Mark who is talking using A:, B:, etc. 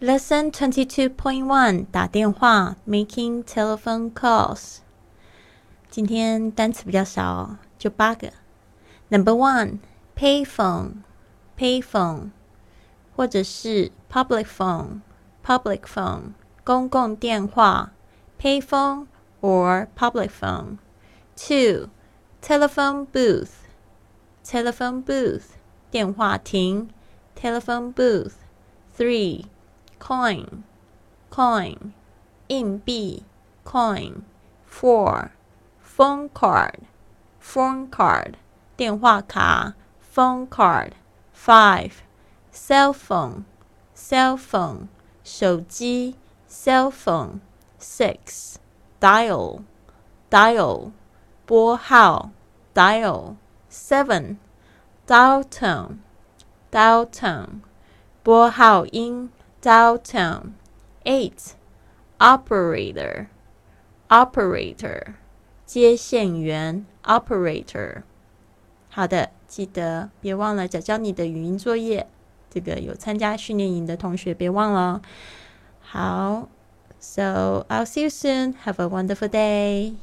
A: Lesson twenty two point one 打电话 making telephone calls。今天单词比较少，就八个。Number one payphone payphone，或者是 public phone public phone 公共电话 payphone or public phone。Two telephone booth telephone booth 电话亭 telephone booth。Three coin, coin, 硬币 coin, four, phone card, phone card, 电话卡 phone card, five, cell phone, cell phone, 手机 cell phone, six, dial, dial, 拨号 dial, seven, dial tone, dial tone, 拨号音。dial tone. 8. Operator. Operator. 接线员 operator。好的，记得别忘了找教你的语音作业。这个有参加训练营的同学别忘了。好，So I'll see you soon. Have a wonderful day.